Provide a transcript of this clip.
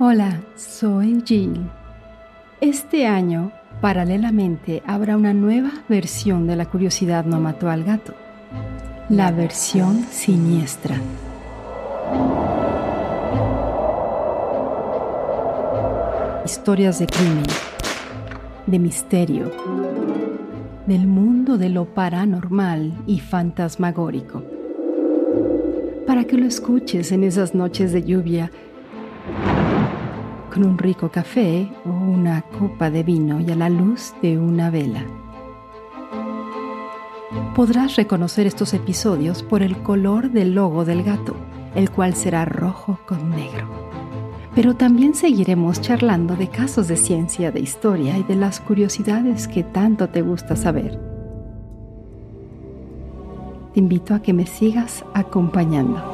Hola, soy Jill. Este año, paralelamente, habrá una nueva versión de La curiosidad no mató al gato. La versión siniestra. Historias de crimen, de misterio, del mundo de lo paranormal y fantasmagórico. Para que lo escuches en esas noches de lluvia con un rico café o una copa de vino y a la luz de una vela. Podrás reconocer estos episodios por el color del logo del gato, el cual será rojo con negro. Pero también seguiremos charlando de casos de ciencia, de historia y de las curiosidades que tanto te gusta saber. Te invito a que me sigas acompañando.